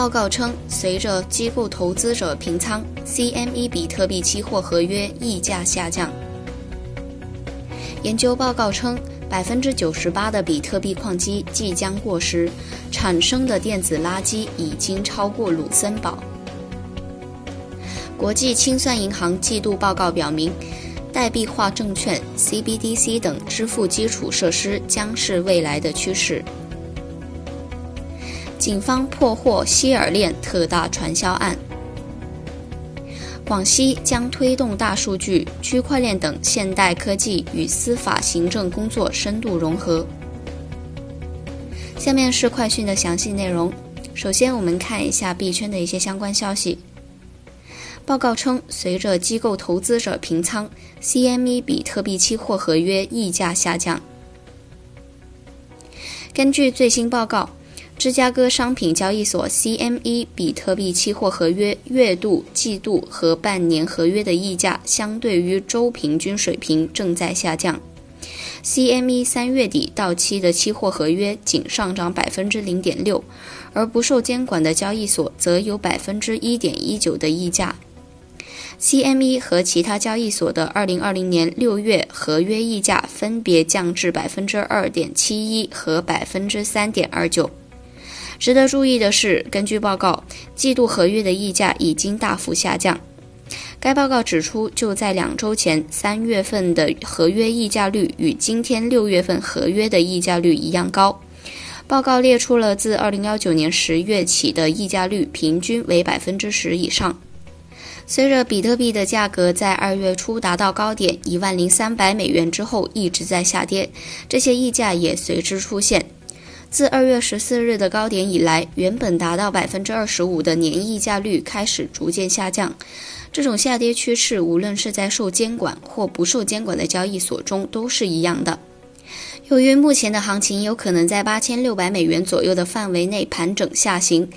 报告称，随着机构投资者平仓，CME 比特币期货合约溢价下降。研究报告称，百分之九十八的比特币矿机即将过时，产生的电子垃圾已经超过鲁森堡。国际清算银行季度报告表明，代币化证券 （CBDC） 等支付基础设施将是未来的趋势。警方破获希尔链特大传销案。广西将推动大数据、区块链等现代科技与司法行政工作深度融合。下面是快讯的详细内容。首先，我们看一下币圈的一些相关消息。报告称，随着机构投资者平仓，CME 比特币期货合约溢价下降。根据最新报告。芝加哥商品交易所 CME 比特币期货合约月度、季度和半年合约的溢价相对于周平均水平正在下降。CME 三月底到期的期货合约仅上涨百分之零点六，而不受监管的交易所则有百分之一点一九的溢价。CME 和其他交易所的二零二零年六月合约溢价分别降至百分之二点七一和百分之三点二九。值得注意的是，根据报告，季度合约的溢价已经大幅下降。该报告指出，就在两周前，三月份的合约溢价率与今天六月份合约的溢价率一样高。报告列出了自二零幺九年十月起的溢价率平均为百分之十以上。随着比特币的价格在二月初达到高点一万零三百美元之后一直在下跌，这些溢价也随之出现。自二月十四日的高点以来，原本达到百分之二十五的年溢价率开始逐渐下降。这种下跌趋势，无论是在受监管或不受监管的交易所中都是一样的。由于目前的行情有可能在八千六百美元左右的范围内盘整下行，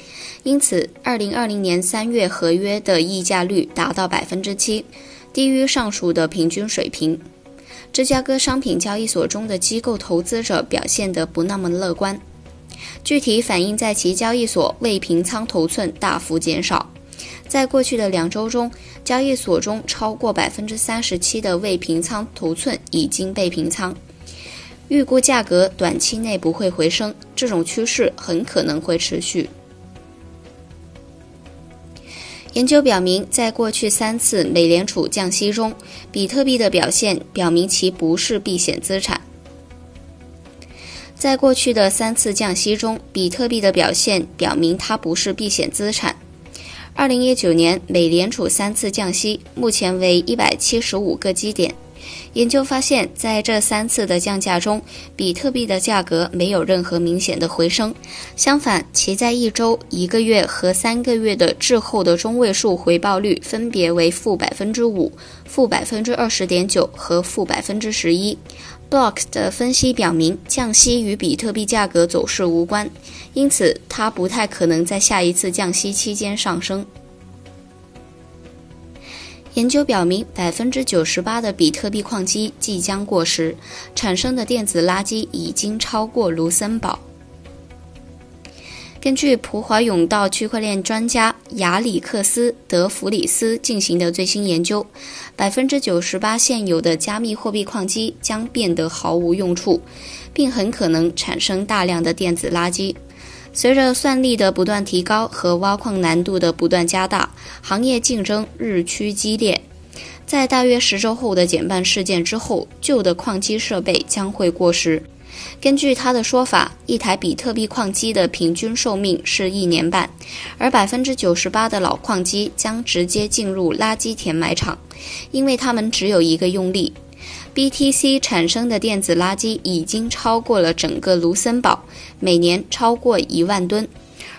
因此二零二零年三月合约的溢价率达到百分之七，低于上述的平均水平。芝加哥商品交易所中的机构投资者表现得不那么乐观，具体反映在其交易所未平仓头寸大幅减少。在过去的两周中，交易所中超过百分之三十七的未平仓头寸已经被平仓。预估价格短期内不会回升，这种趋势很可能会持续。研究表明，在过去三次美联储降息中，比特币的表现表明其不是避险资产。在过去的三次降息中，比特币的表现表明它不是避险资产。二零一九年，美联储三次降息，目前为一百七十五个基点。研究发现，在这三次的降价中，比特币的价格没有任何明显的回升，相反，其在一周、一个月和三个月的滞后的中位数回报率分别为负百分之五、负百分之二十点九和负百分之十一。Block 的分析表明，降息与比特币价格走势无关，因此它不太可能在下一次降息期间上升。研究表明，百分之九十八的比特币矿机即将过时，产生的电子垃圾已经超过卢森堡。根据普华永道区块链专家亚里克斯·德弗里斯进行的最新研究，百分之九十八现有的加密货币矿机将变得毫无用处，并很可能产生大量的电子垃圾。随着算力的不断提高和挖矿难度的不断加大，行业竞争日趋激烈。在大约十周后的减半事件之后，旧的矿机设备将会过时。根据他的说法，一台比特币矿机的平均寿命是一年半，而百分之九十八的老矿机将直接进入垃圾填埋场，因为它们只有一个用力。BTC 产生的电子垃圾已经超过了整个卢森堡，每年超过一万吨，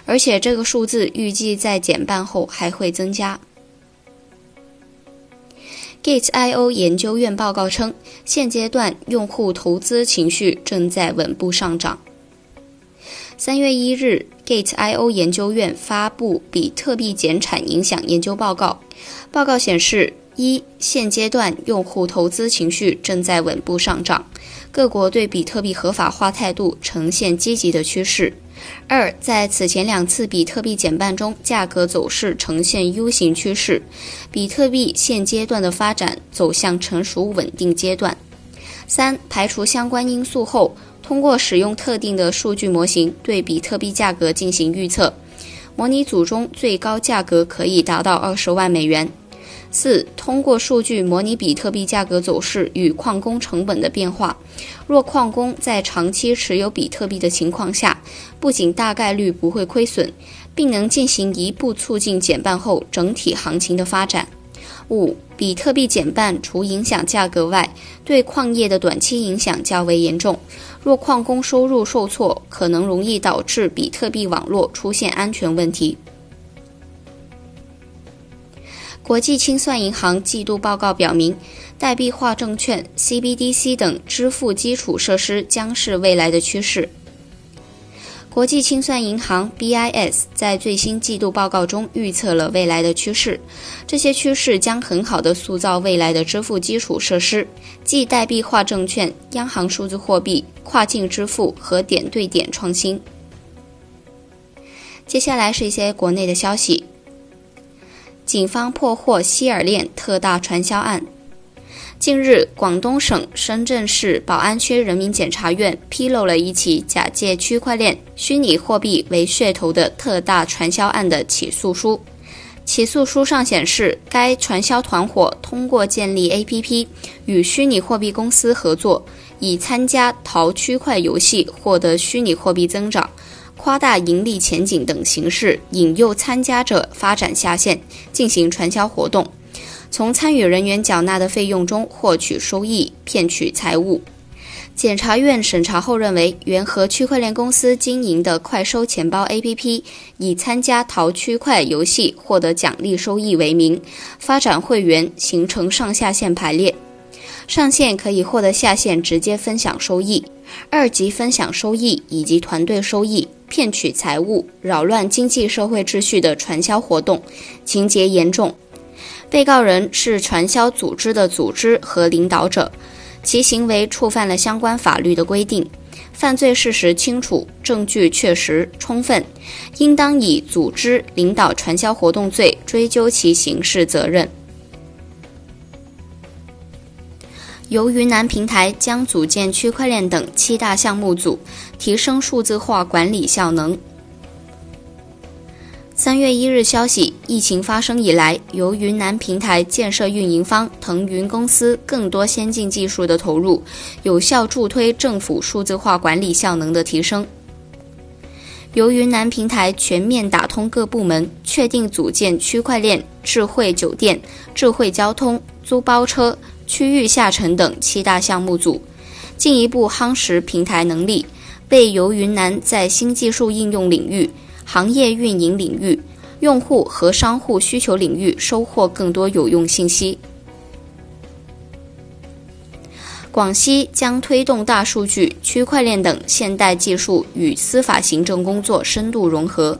而且这个数字预计在减半后还会增加。Gate.io 研究院报告称，现阶段用户投资情绪正在稳步上涨。三月一日，Gate.io 研究院发布比特币减产影响研究报告。报告显示，一、现阶段用户投资情绪正在稳步上涨，各国对比特币合法化态度呈现积极的趋势。二，在此前两次比特币减半中，价格走势呈现 U 型趋势，比特币现阶段的发展走向成熟稳定阶段。三，排除相关因素后，通过使用特定的数据模型对比特币价格进行预测，模拟组中最高价格可以达到二十万美元。四、通过数据模拟比特币价格走势与矿工成本的变化。若矿工在长期持有比特币的情况下，不仅大概率不会亏损，并能进行一步促进减半后整体行情的发展。五、比特币减半除影响价格外，对矿业的短期影响较为严重。若矿工收入受挫，可能容易导致比特币网络出现安全问题。国际清算银行季度报告表明，代币化证券 （CBDC） 等支付基础设施将是未来的趋势。国际清算银行 （BIS） 在最新季度报告中预测了未来的趋势，这些趋势将很好地塑造未来的支付基础设施，即代币化证券、央行数字货币、跨境支付和点对点创新。接下来是一些国内的消息。警方破获希尔链特大传销案。近日，广东省深圳市宝安区人民检察院披露了一起假借区块链、虚拟货币为噱头的特大传销案的起诉书。起诉书上显示，该传销团伙通过建立 APP 与虚拟货币公司合作，以参加淘区块游戏获得虚拟货币增长。夸大盈利前景等形式引诱参加者发展下线，进行传销活动，从参与人员缴纳的费用中获取收益，骗取财物。检察院审查后认为，原和区块链公司经营的快收钱包 APP，以参加淘区块游戏获得奖励收益为名，发展会员，形成上下线排列。上线可以获得下线直接分享收益，二级分享收益以及团队收益。骗取财物、扰乱经济社会秩序的传销活动，情节严重。被告人是传销组织的组织和领导者，其行为触犯了相关法律的规定，犯罪事实清楚，证据确实充分，应当以组织领导传销活动罪追究其刑事责任。由云南平台将组建区块链等七大项目组，提升数字化管理效能。三月一日消息，疫情发生以来，由云南平台建设运营方腾云公司更多先进技术的投入，有效助推政府数字化管理效能的提升。由云南平台全面打通各部门，确定组建区块链、智慧酒店、智慧交通、租包车。区域下沉等七大项目组，进一步夯实平台能力，为由云南在新技术应用领域、行业运营领域、用户和商户需求领域收获更多有用信息。广西将推动大数据、区块链等现代技术与司法行政工作深度融合。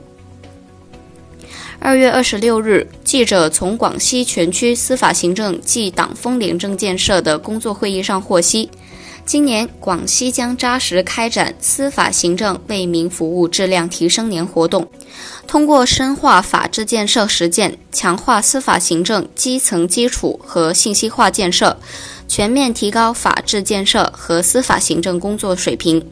二月二十六日，记者从广西全区司法行政暨党风廉政建设的工作会议上获悉，今年广西将扎实开展司法行政为民服务质量提升年活动，通过深化法治建设实践，强化司法行政基层基础和信息化建设，全面提高法治建设和司法行政工作水平。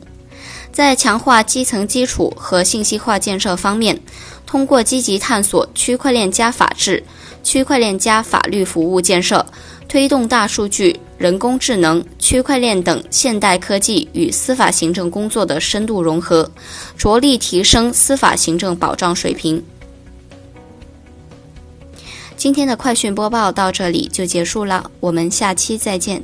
在强化基层基础和信息化建设方面，通过积极探索区块链加法治、区块链加法律服务建设，推动大数据、人工智能、区块链等现代科技与司法行政工作的深度融合，着力提升司法行政保障水平。今天的快讯播报到这里就结束了，我们下期再见。